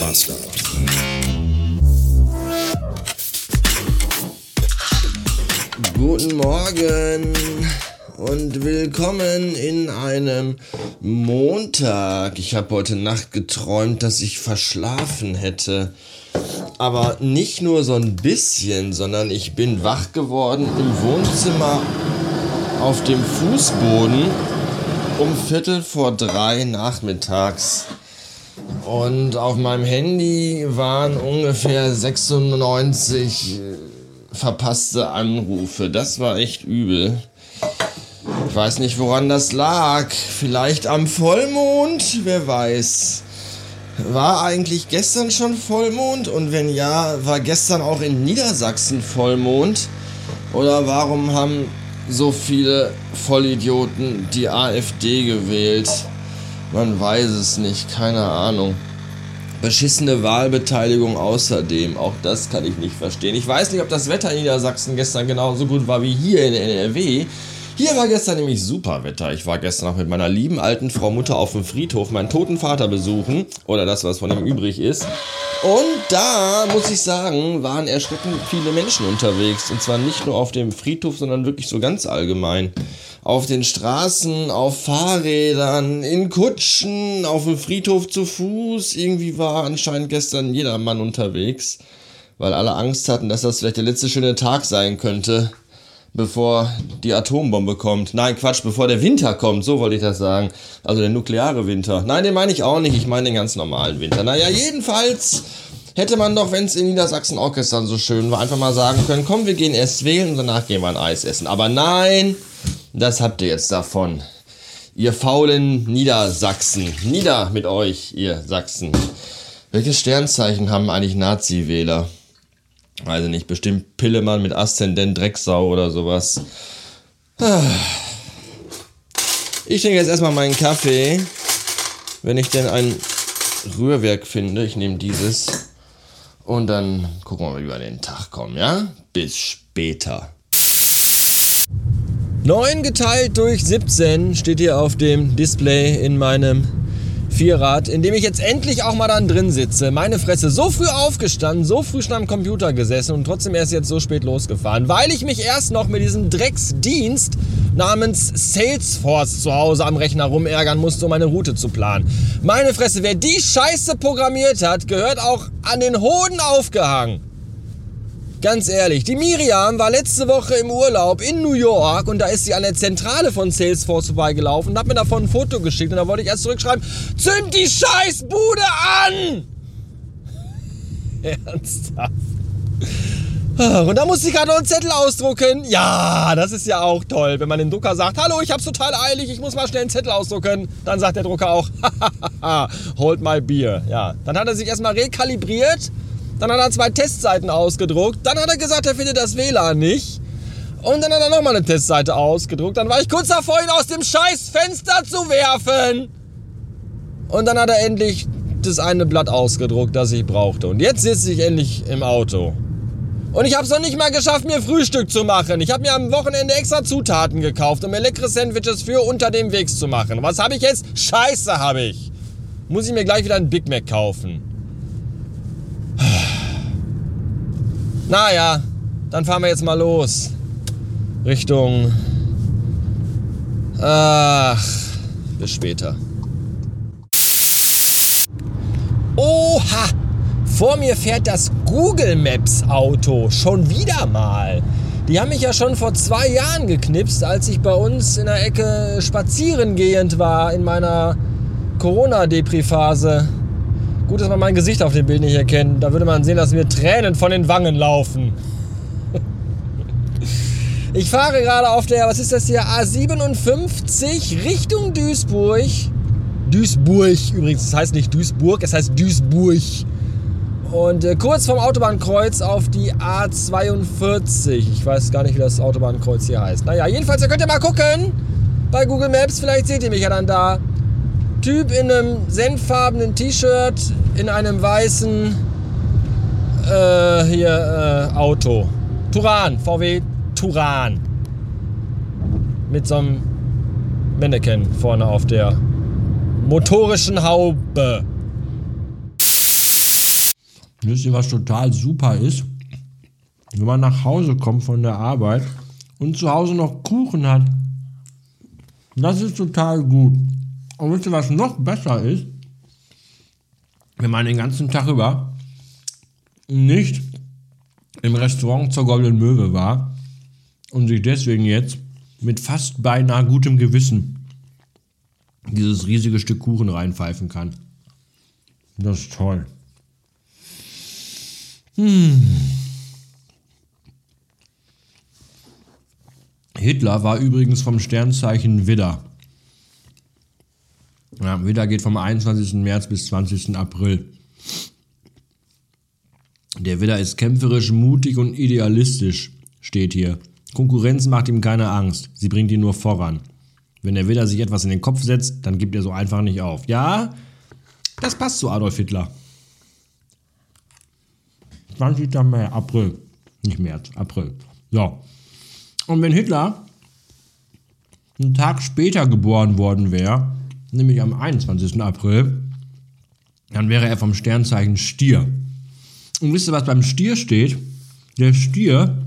Master. Guten Morgen und willkommen in einem Montag. Ich habe heute Nacht geträumt, dass ich verschlafen hätte. Aber nicht nur so ein bisschen, sondern ich bin wach geworden im Wohnzimmer auf dem Fußboden um Viertel vor drei nachmittags. Und auf meinem Handy waren ungefähr 96 äh, verpasste Anrufe. Das war echt übel. Ich weiß nicht, woran das lag. Vielleicht am Vollmond? Wer weiß. War eigentlich gestern schon Vollmond? Und wenn ja, war gestern auch in Niedersachsen Vollmond? Oder warum haben so viele Vollidioten die AfD gewählt? Man weiß es nicht, keine Ahnung. Beschissene Wahlbeteiligung außerdem, auch das kann ich nicht verstehen. Ich weiß nicht, ob das Wetter in Niedersachsen gestern genauso gut war wie hier in NRW. Hier war gestern nämlich super Wetter. Ich war gestern auch mit meiner lieben alten Frau Mutter auf dem Friedhof meinen toten Vater besuchen. Oder das, was von ihm übrig ist. Und da, muss ich sagen, waren erschreckend viele Menschen unterwegs. Und zwar nicht nur auf dem Friedhof, sondern wirklich so ganz allgemein. Auf den Straßen, auf Fahrrädern, in Kutschen, auf dem Friedhof zu Fuß. Irgendwie war anscheinend gestern jeder Mann unterwegs. Weil alle Angst hatten, dass das vielleicht der letzte schöne Tag sein könnte bevor die Atombombe kommt. Nein, Quatsch, bevor der Winter kommt, so wollte ich das sagen. Also der nukleare Winter. Nein, den meine ich auch nicht, ich meine den ganz normalen Winter. Naja, jedenfalls hätte man doch, wenn es in Niedersachsen auch gestern so schön war, einfach mal sagen können, komm, wir gehen erst wählen und danach gehen wir ein Eis essen. Aber nein, das habt ihr jetzt davon. Ihr faulen Niedersachsen. Nieder mit euch, ihr Sachsen. Welches Sternzeichen haben eigentlich Nazi-Wähler? Weiß ich nicht, bestimmt Pillemann mit Aszendent Drecksau oder sowas. Ich trinke jetzt erstmal meinen Kaffee. Wenn ich denn ein Rührwerk finde, ich nehme dieses. Und dann gucken wir mal, wie wir an den Tag kommen, ja? Bis später. 9 geteilt durch 17 steht hier auf dem Display in meinem Vierrad, in dem ich jetzt endlich auch mal dann drin sitze. Meine Fresse, so früh aufgestanden, so früh schon am Computer gesessen und trotzdem erst jetzt so spät losgefahren, weil ich mich erst noch mit diesem Drecksdienst namens Salesforce zu Hause am Rechner rumärgern musste, um meine Route zu planen. Meine Fresse, wer die Scheiße programmiert hat, gehört auch an den Hoden aufgehangen. Ganz ehrlich, die Miriam war letzte Woche im Urlaub in New York und da ist sie an der Zentrale von Salesforce vorbeigelaufen und hat mir davon ein Foto geschickt und da wollte ich erst zurückschreiben, zünd die Scheißbude an! Ernsthaft. Und da musste ich gerade noch einen Zettel ausdrucken. Ja, das ist ja auch toll, wenn man dem Drucker sagt, hallo, ich hab's total eilig, ich muss mal schnell einen Zettel ausdrucken. Dann sagt der Drucker auch, hold my beer. Ja, dann hat er sich erstmal rekalibriert dann hat er zwei Testseiten ausgedruckt. Dann hat er gesagt, er findet das WLAN nicht. Und dann hat er nochmal eine Testseite ausgedruckt. Dann war ich kurz davor, ihn aus dem Scheißfenster zu werfen. Und dann hat er endlich das eine Blatt ausgedruckt, das ich brauchte. Und jetzt sitze ich endlich im Auto. Und ich habe es noch nicht mal geschafft, mir Frühstück zu machen. Ich habe mir am Wochenende extra Zutaten gekauft, um mir leckere Sandwiches für unter dem Weg zu machen. Was habe ich jetzt? Scheiße habe ich. Muss ich mir gleich wieder einen Big Mac kaufen. Naja, dann fahren wir jetzt mal los. Richtung... Ach, bis später. Oha! Vor mir fährt das Google Maps Auto. Schon wieder mal. Die haben mich ja schon vor zwei Jahren geknipst, als ich bei uns in der Ecke spazieren gehend war in meiner Corona-Depri-Phase. Gut, dass man mein Gesicht auf dem Bild nicht erkennt. Da würde man sehen, dass mir Tränen von den Wangen laufen. Ich fahre gerade auf der, was ist das hier, A57 Richtung Duisburg. Duisburg übrigens, das heißt nicht Duisburg, es heißt Duisburg. Und äh, kurz vorm Autobahnkreuz auf die A42. Ich weiß gar nicht, wie das Autobahnkreuz hier heißt. Naja, jedenfalls, ihr könnt ja mal gucken bei Google Maps. Vielleicht seht ihr mich ja dann da. Typ in einem senffarbenen T-Shirt, in einem weißen äh, hier äh, Auto. Turan, VW Turan. Mit so einem Mannequin vorne auf der motorischen Haube. Wisst ihr, was total super ist? Wenn man nach Hause kommt von der Arbeit und zu Hause noch Kuchen hat. Das ist total gut. Und wisst ihr, was noch besser ist? Wenn man den ganzen Tag über nicht im Restaurant zur Goldenen Möwe war und sich deswegen jetzt mit fast beinahe gutem Gewissen dieses riesige Stück Kuchen reinpfeifen kann. Das ist toll. Hm. Hitler war übrigens vom Sternzeichen Widder. Ja, Widder geht vom 21. März bis 20. April. Der Widder ist kämpferisch, mutig und idealistisch, steht hier. Konkurrenz macht ihm keine Angst, sie bringt ihn nur voran. Wenn der Widder sich etwas in den Kopf setzt, dann gibt er so einfach nicht auf. Ja, das passt zu Adolf Hitler. 20. März, April. Nicht März, April. So. Und wenn Hitler einen Tag später geboren worden wäre, nämlich am 21. April, dann wäre er vom Sternzeichen Stier. Und wisst ihr, was beim Stier steht? Der Stier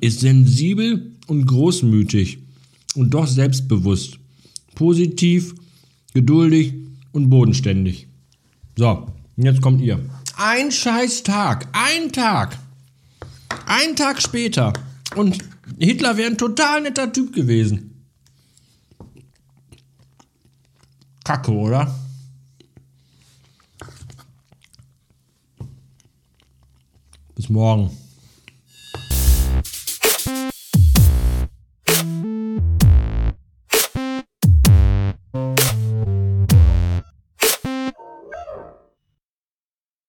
ist sensibel und großmütig und doch selbstbewusst, positiv, geduldig und bodenständig. So, jetzt kommt ihr. Ein scheiß Tag, ein Tag, ein Tag später und Hitler wäre ein total netter Typ gewesen. Kacke, oder? Bis morgen.